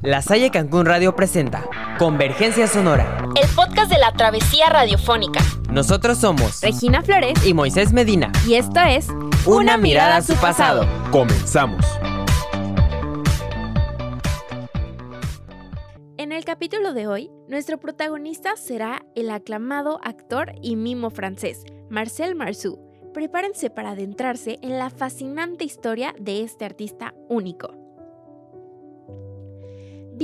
La Salle Cancún Radio presenta Convergencia Sonora, el podcast de la travesía radiofónica. Nosotros somos Regina Flores y Moisés Medina. Y esto es Una, mirada a su pasado. Comenzamos. En el capítulo de hoy, nuestro protagonista será el aclamado actor y mimo francés, Marcel Marceau. Prepárense para adentrarse en la fascinante historia de este artista único.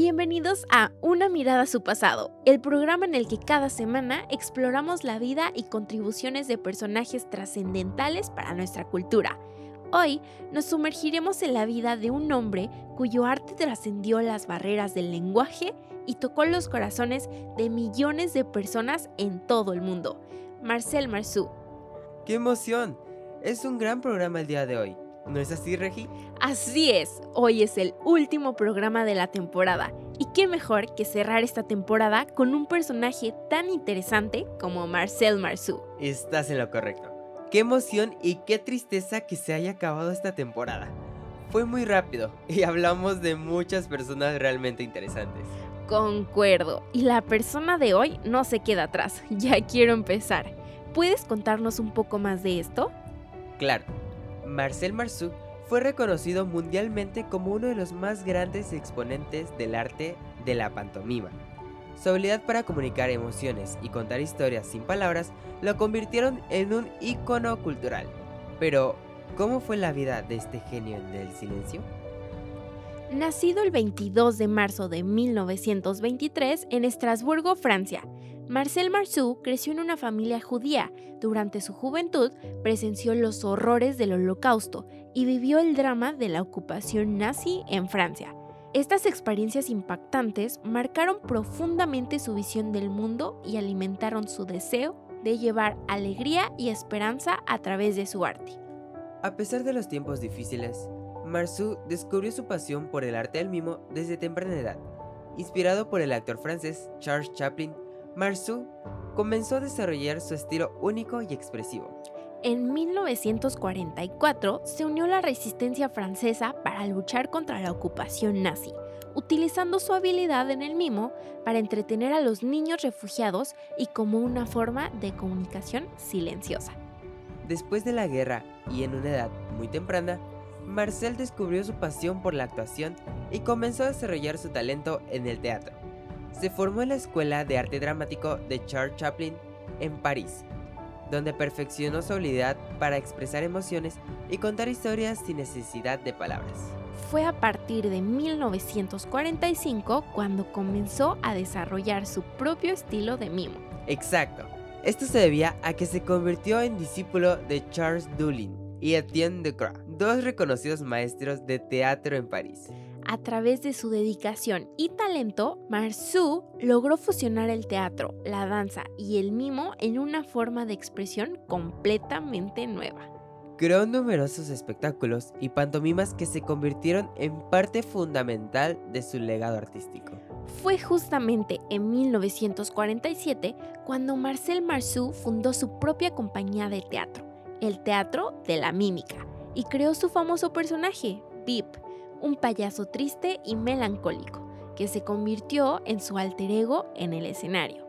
Bienvenidos a Una mirada a su pasado, el programa en el que cada semana exploramos la vida y contribuciones de personajes trascendentales para nuestra cultura. Hoy nos sumergiremos en la vida de un hombre cuyo arte trascendió las barreras del lenguaje y tocó los corazones de millones de personas en todo el mundo. Marcel Marceau. ¡Qué emoción! Es un gran programa el día de hoy. ¿No es así, Regi? Así es, hoy es el último programa de la temporada. Y qué mejor que cerrar esta temporada con un personaje tan interesante como Marcel Marceau. Estás en lo correcto. Qué emoción y qué tristeza que se haya acabado esta temporada. Fue muy rápido y hablamos de muchas personas realmente interesantes. Concuerdo, y la persona de hoy no se queda atrás. Ya quiero empezar. ¿Puedes contarnos un poco más de esto? Claro. Marcel Marceau fue reconocido mundialmente como uno de los más grandes exponentes del arte de la pantomima. Su habilidad para comunicar emociones y contar historias sin palabras lo convirtieron en un ícono cultural. Pero, ¿cómo fue la vida de este genio del silencio? Nacido el 22 de marzo de 1923 en Estrasburgo, Francia, Marcel Marceau creció en una familia judía. Durante su juventud presenció los horrores del holocausto y vivió el drama de la ocupación nazi en Francia. Estas experiencias impactantes marcaron profundamente su visión del mundo y alimentaron su deseo de llevar alegría y esperanza a través de su arte. A pesar de los tiempos difíciles, Marceau descubrió su pasión por el arte del mimo desde temprana edad. Inspirado por el actor francés Charles Chaplin, Marceau comenzó a desarrollar su estilo único y expresivo. En 1944 se unió a la resistencia francesa para luchar contra la ocupación nazi, utilizando su habilidad en el mimo para entretener a los niños refugiados y como una forma de comunicación silenciosa. Después de la guerra y en una edad muy temprana, Marcel descubrió su pasión por la actuación y comenzó a desarrollar su talento en el teatro. Se formó en la Escuela de Arte Dramático de Charles Chaplin en París, donde perfeccionó su habilidad para expresar emociones y contar historias sin necesidad de palabras. Fue a partir de 1945 cuando comenzó a desarrollar su propio estilo de mimo. Exacto. Esto se debía a que se convirtió en discípulo de Charles Dullin y Etienne Decroix, dos reconocidos maestros de teatro en París. A través de su dedicación y talento, Marceau logró fusionar el teatro, la danza y el mimo en una forma de expresión completamente nueva. Creó numerosos espectáculos y pantomimas que se convirtieron en parte fundamental de su legado artístico. Fue justamente en 1947 cuando Marcel Marceau fundó su propia compañía de teatro, el Teatro de la Mímica, y creó su famoso personaje, Vip, un payaso triste y melancólico, que se convirtió en su alter ego en el escenario.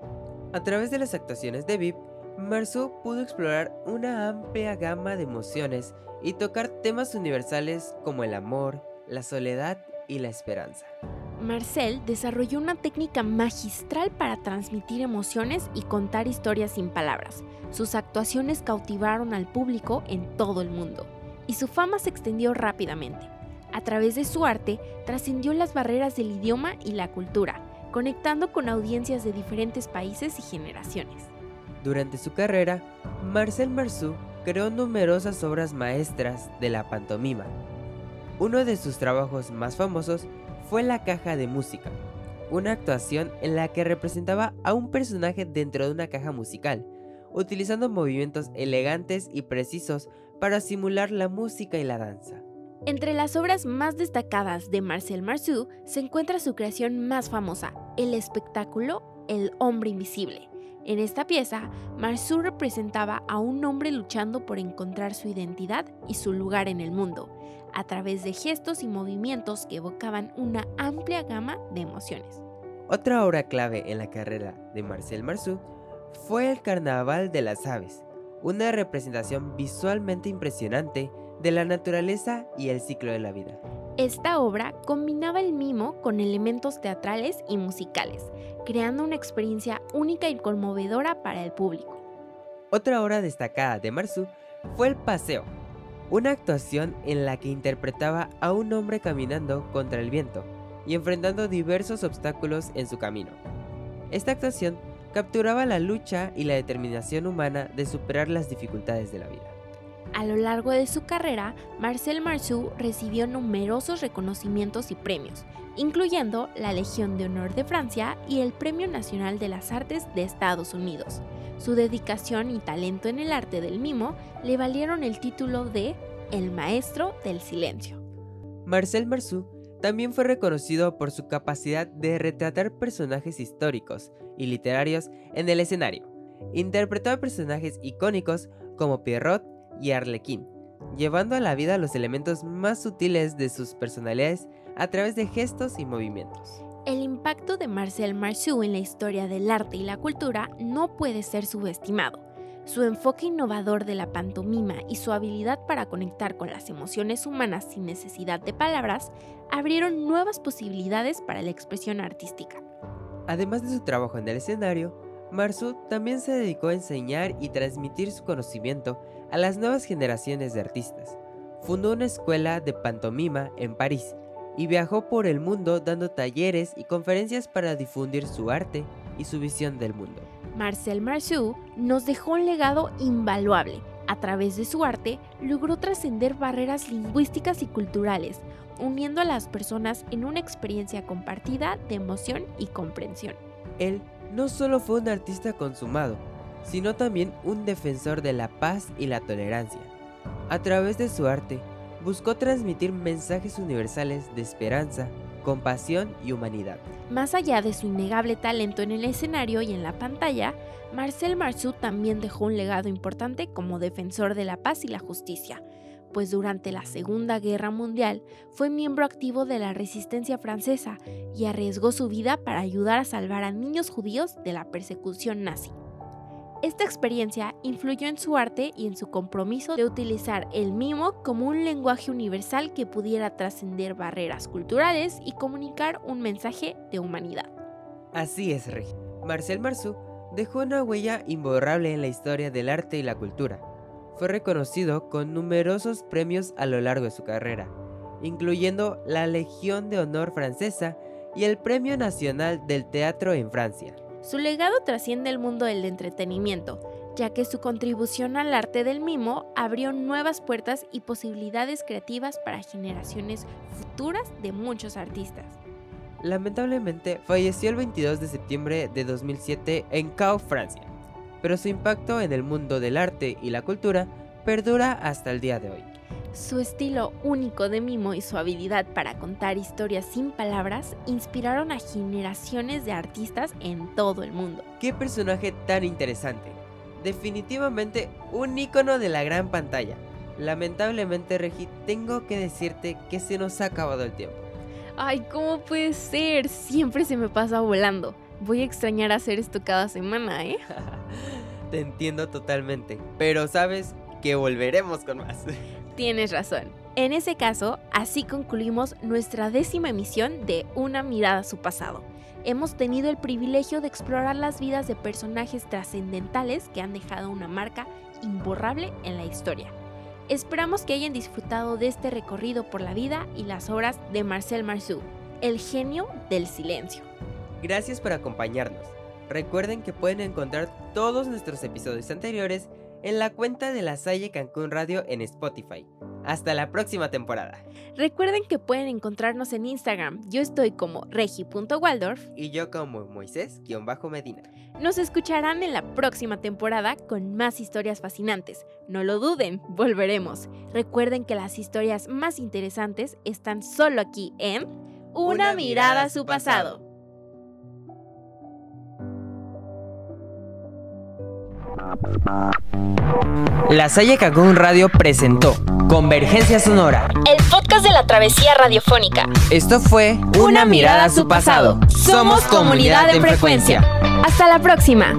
A través de las actuaciones de Vip, Marceau pudo explorar una amplia gama de emociones y tocar temas universales como el amor, la soledad y la esperanza. Marcel desarrolló una técnica magistral para transmitir emociones y contar historias sin palabras. Sus actuaciones cautivaron al público en todo el mundo y su fama se extendió rápidamente. A través de su arte, trascendió las barreras del idioma y la cultura, conectando con audiencias de diferentes países y generaciones. Durante su carrera, Marcel Marceau creó numerosas obras maestras de la pantomima. Uno de sus trabajos más famosos fue La Caja de Música, una actuación en la que representaba a un personaje dentro de una caja musical, utilizando movimientos elegantes y precisos para simular la música y la danza. Entre las obras más destacadas de Marcel Marceau se encuentra su creación más famosa, el espectáculo El hombre invisible, En esta pieza, Marceau representaba a un hombre luchando por encontrar su identidad y su lugar en el mundo, a través de gestos y movimientos que evocaban una amplia gama de emociones. Otra obra clave en la carrera de Marcel Marceau fue el Carnaval de las Aves, una representación visualmente impresionante de la naturaleza y el ciclo de la vida. Esta obra combinaba el mimo con elementos teatrales y musicales, creando una experiencia única y conmovedora para el público. Otra obra destacada de Marceau fue El Paseo, una actuación en la que interpretaba a un hombre caminando contra el viento y enfrentando diversos obstáculos en su camino. Esta actuación capturaba la lucha y la determinación humana de superar las dificultades de la vida. A lo largo de su carrera, Marcel Marceau recibió numerosos reconocimientos y premios, incluyendo la Legión de Honor de Francia y el Premio Nacional de las Artes de Estados Unidos. Su dedicación y talento en el arte del mimo le valieron el título de El Maestro del Silencio. Marcel Marceau también fue reconocido por su capacidad de retratar personajes históricos y literarios en el escenario. Interpretó a personajes icónicos como Pierrot y Arlequín, llevando a la vida los elementos más sutiles de sus personalidades a través de gestos y movimientos. El impacto de Marcel Marceau en la historia del arte y la cultura no puede ser subestimado. Su enfoque innovador de la pantomima y su habilidad para conectar con las emociones humanas sin necesidad de palabras abrieron nuevas posibilidades para la expresión artística. Además de su trabajo en el escenario, Marceau también se dedicó a enseñar y transmitir su conocimiento a las nuevas generaciones de artistas. Fundó una escuela de pantomima en París y viajó por el mundo dando talleres y conferencias para difundir su arte y su visión del mundo. Marcel Marceau nos dejó un legado invaluable. A través de su arte logró trascender barreras lingüísticas y culturales, uniendo a las personas en una experiencia compartida de emoción y comprensión. Él no solo fue un artista consumado, sino también un defensor de la paz y la tolerancia. A través de su arte, buscó transmitir mensajes universales de esperanza, compasión y humanidad. Más allá de su innegable talento en el escenario y en la pantalla, Marcel Marceau también dejó un legado importante como defensor de la paz y la justicia, pues durante la Segunda Guerra Mundial fue miembro activo de la resistencia francesa y arriesgó su vida para ayudar a salvar a niños judíos de la persecución nazi. Esta experiencia influyó en su arte y en su compromiso de utilizar el mimo como un lenguaje universal que pudiera trascender barreras culturales y comunicar un mensaje de humanidad. Así es, Rey. Marcel Marceau dejó una huella imborrable en la historia del arte y la cultura. Fue reconocido con numerosos premios a lo largo de su carrera, incluyendo la Legión de Honor francesa y el Premio Nacional del Teatro en Francia. Su legado trasciende el mundo del entretenimiento, ya que su contribución al arte del mimo abrió nuevas puertas y posibilidades creativas para generaciones futuras de muchos artistas. Lamentablemente falleció el 22 de septiembre de 2007 en Caux, Francia, pero su impacto en el mundo del arte y la cultura perdura hasta el día de hoy. Su estilo único de mimo y su habilidad para contar historias sin palabras inspiraron a generaciones de artistas en todo el mundo. ¡Qué personaje tan interesante! Definitivamente un icono de la gran pantalla. Lamentablemente, Regi, tengo que decirte que se nos ha acabado el tiempo. Ay, ¿cómo puede ser? Siempre se me pasa volando. Voy a extrañar hacer esto cada semana, ¿eh? Te entiendo totalmente. Pero sabes que volveremos con más. Tienes razón. En ese caso, así concluimos nuestra décima emisión de Una mirada a su pasado. Hemos tenido el privilegio de explorar las vidas de personajes trascendentales que han dejado una marca imborrable en la historia. Esperamos que hayan disfrutado de este recorrido por la vida y las obras de Marcel Marceau, el genio del silencio. Gracias por acompañarnos. Recuerden que pueden encontrar todos nuestros episodios anteriores en la cuenta de la Salle Cancún Radio en Spotify. Hasta la próxima temporada. Recuerden que pueden encontrarnos en Instagram. Yo estoy como regi.waldorf. Y yo como Moisés-Medina. Nos escucharán en la próxima temporada con más historias fascinantes. No lo duden, volveremos. Recuerden que las historias más interesantes están solo aquí en Una, mirada, a su pasado. La Salle Cancún Radio presentó Convergencia Sonora, El podcast de la travesía radiofónica. Esto fue Una, mirada a su pasado. Somos comunidad en frecuencia. Hasta la próxima.